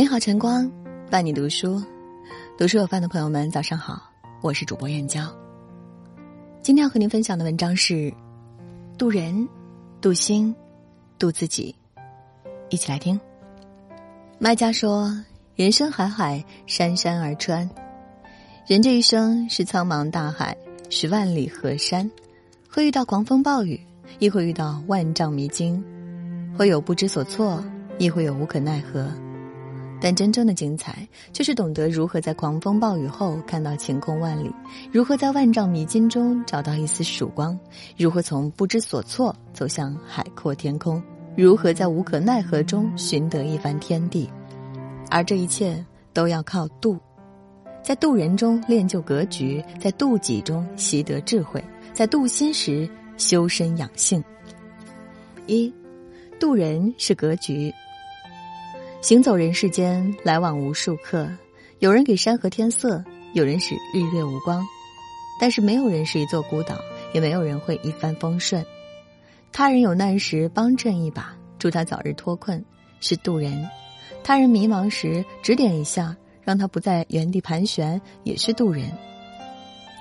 美好晨光伴你读书，读书有饭的朋友们，早上好，我是主播燕娇。今天要和您分享的文章是：渡人、渡心、渡自己。一起来听。卖家说：“人生海海，山山而川。人这一生是苍茫大海，是万里河山，会遇到狂风暴雨，亦会遇到万丈迷津，会有不知所措，亦会有无可奈何。但真正的精彩，就是懂得如何在狂风暴雨后看到晴空万里，如何在万丈迷津中找到一丝曙光，如何从不知所措走向海阔天空。”如何在无可奈何中寻得一番天地？而这一切都要靠渡，在渡人中练就格局，在渡己中习得智慧，在渡心时修身养性。一，渡人是格局。行走人世间，来往无数客，有人给山河添色，有人使日月无光，但是没有人是一座孤岛，也没有人会一帆风顺。他人有难时帮衬一把，助他早日脱困，是渡人；他人迷茫时指点一下，让他不在原地盘旋，也是渡人；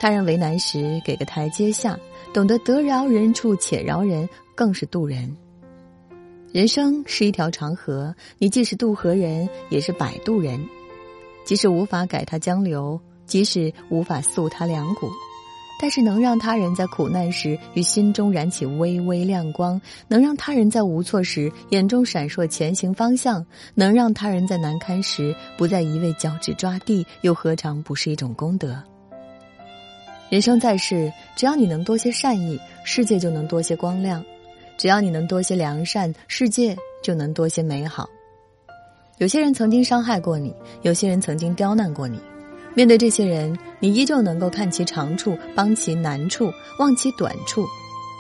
他人为难时给个台阶下，懂得得饶人处且饶人，更是渡人。人生是一条长河，你既是渡河人，也是摆渡人。即使无法改他江流，即使无法塑他梁骨。但是能让他人在苦难时与心中燃起微微亮光，能让他人在无措时眼中闪烁前行方向，能让他人在难堪时不再一味脚趾抓地，又何尝不是一种功德？人生在世，只要你能多些善意，世界就能多些光亮；只要你能多些良善，世界就能多些美好。有些人曾经伤害过你，有些人曾经刁难过你。面对这些人，你依旧能够看其长处，帮其难处，忘其短处，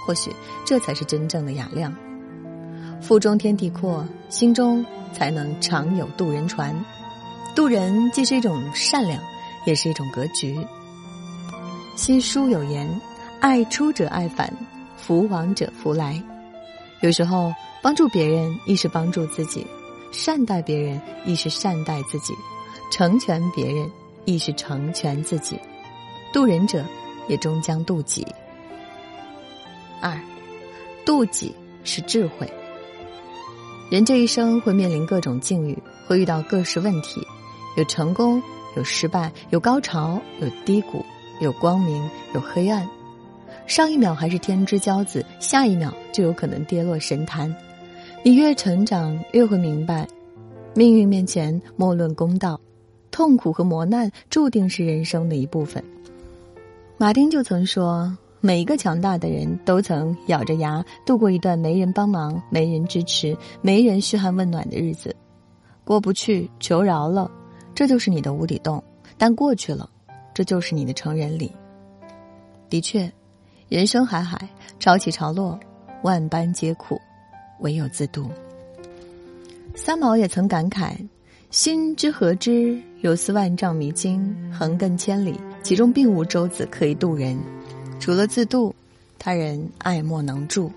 或许这才是真正的雅量。腹中天地阔，心中才能常有渡人船。渡人既是一种善良，也是一种格局。新书有言：“爱出者爱返，福往者福来。”有时候帮助别人亦是帮助自己，善待别人亦是善待自己，成全别人。亦是成全自己，渡人者也终将渡己。二，渡己是智慧。人这一生会面临各种境遇，会遇到各式问题，有成功，有失败，有高潮，有低谷，有光明，有黑暗。上一秒还是天之骄子，下一秒就有可能跌落神坛。你越成长，越会明白，命运面前莫论公道。痛苦和磨难注定是人生的一部分。马丁就曾说：“每一个强大的人都曾咬着牙度过一段没人帮忙、没人支持、没人嘘寒问暖的日子。过不去，求饶了，这就是你的无底洞；但过去了，这就是你的成人礼。”的确，人生海海，潮起潮落，万般皆苦，唯有自渡。三毛也曾感慨。心之何之？有似万丈迷津，横亘千里，其中并无舟子可以渡人。除了自渡，他人爱莫能助。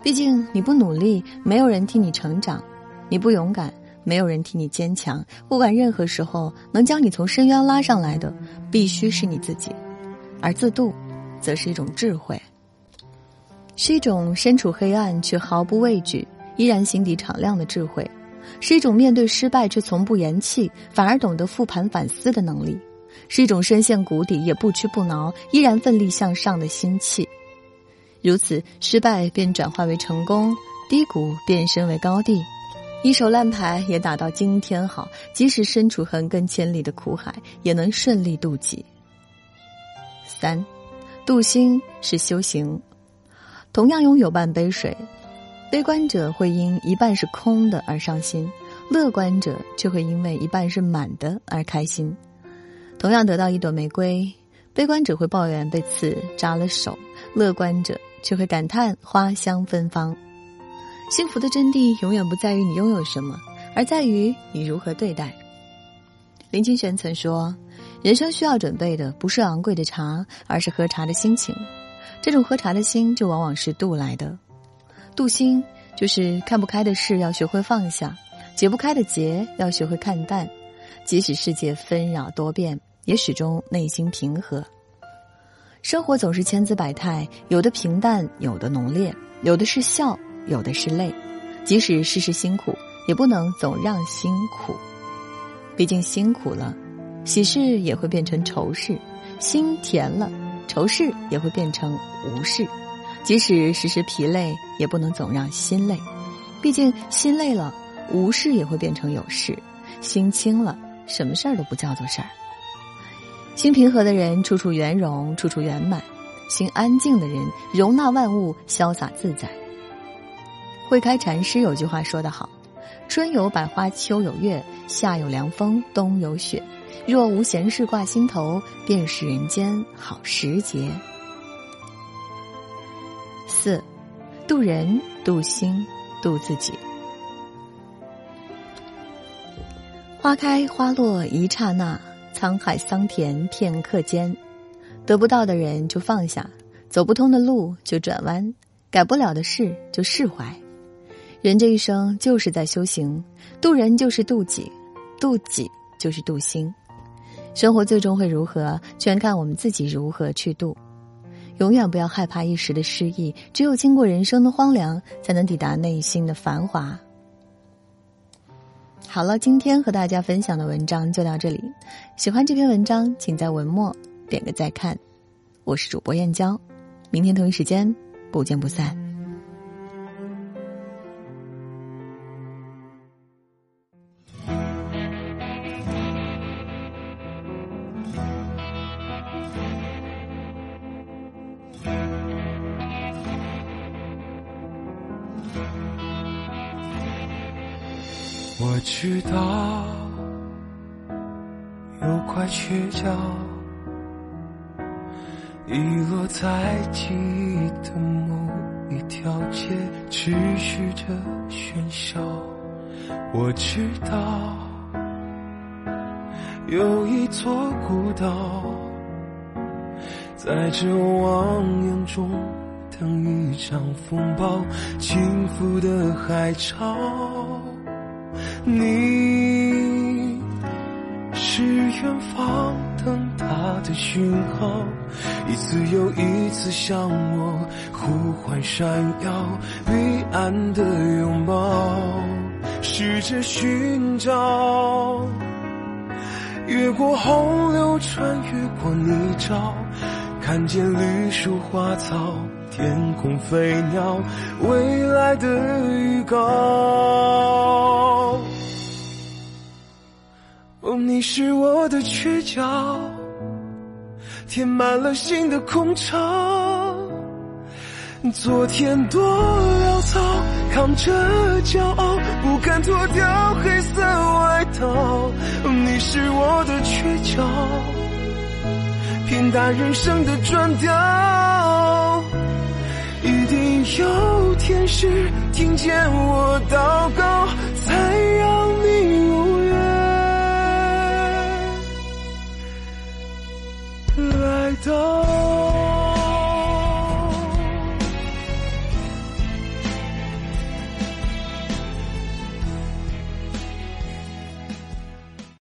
毕竟你不努力，没有人替你成长；你不勇敢，没有人替你坚强。不管任何时候，能将你从深渊拉上来的，必须是你自己。而自渡，则是一种智慧，是一种身处黑暗却毫不畏惧，依然心底敞亮的智慧。是一种面对失败却从不言弃，反而懂得复盘反思的能力；是一种深陷谷底也不屈不挠，依然奋力向上的心气。如此，失败便转化为成功，低谷变身为高地。一手烂牌也打到今天好，即使身处横亘千里的苦海，也能顺利渡己。三，渡心是修行，同样拥有半杯水。悲观者会因一半是空的而伤心，乐观者却会因为一半是满的而开心。同样得到一朵玫瑰，悲观者会抱怨被刺扎了手，乐观者却会感叹花香芬芳。幸福的真谛永远不在于你拥有什么，而在于你如何对待。林清玄曾说：“人生需要准备的不是昂贵的茶，而是喝茶的心情。这种喝茶的心，就往往是度来的。”度心就是看不开的事要学会放下，解不开的结要学会看淡，即使世界纷扰多变，也始终内心平和。生活总是千姿百态，有的平淡，有的浓烈，有的是笑，有的是泪。即使事事辛苦，也不能总让辛苦。毕竟辛苦了，喜事也会变成愁事；心甜了，愁事也会变成无事。即使时时疲累，也不能总让心累。毕竟心累了，无事也会变成有事；心轻了，什么事儿都不叫做事儿。心平和的人，处处圆融，处处圆满；心安静的人，容纳万物，潇洒自在。慧开禅师有句话说得好：“春有百花，秋有月，夏有凉风，冬有雪。若无闲事挂心头，便是人间好时节。”四，渡人，渡心，渡自己。花开花落一刹那。沧海桑田，片刻间，得不到的人就放下，走不通的路就转弯，改不了的事就释怀。人这一生就是在修行，渡人就是渡己，渡己就是渡心。生活最终会如何，全看我们自己如何去渡。永远不要害怕一时的失意，只有经过人生的荒凉，才能抵达内心的繁华。好了，今天和大家分享的文章就到这里。喜欢这篇文章，请在文末点个再看。我是主播燕娇，明天同一时间不见不散。我知道有块缺角，遗落在记忆的某一条街，持续着喧嚣。我知道有一座孤岛，在这汪洋中等一场风暴倾覆的海潮。你是远方等他的讯号，一次又一次向我呼唤闪耀彼岸的拥抱，试着寻找，越过洪流，穿越过泥沼，看见绿树花草，天空飞鸟，未来的预告。你是我的缺角，填满了心的空巢。昨天多潦草，扛着骄傲，不敢脱掉黑色外套。你是我的缺角，偏打人生的转调。一定有天使听见我祷告，